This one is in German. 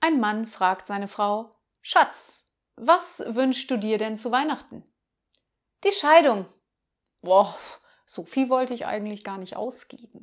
Ein Mann fragt seine Frau, Schatz, was wünschst du dir denn zu Weihnachten? Die Scheidung. Boah, so viel wollte ich eigentlich gar nicht ausgeben.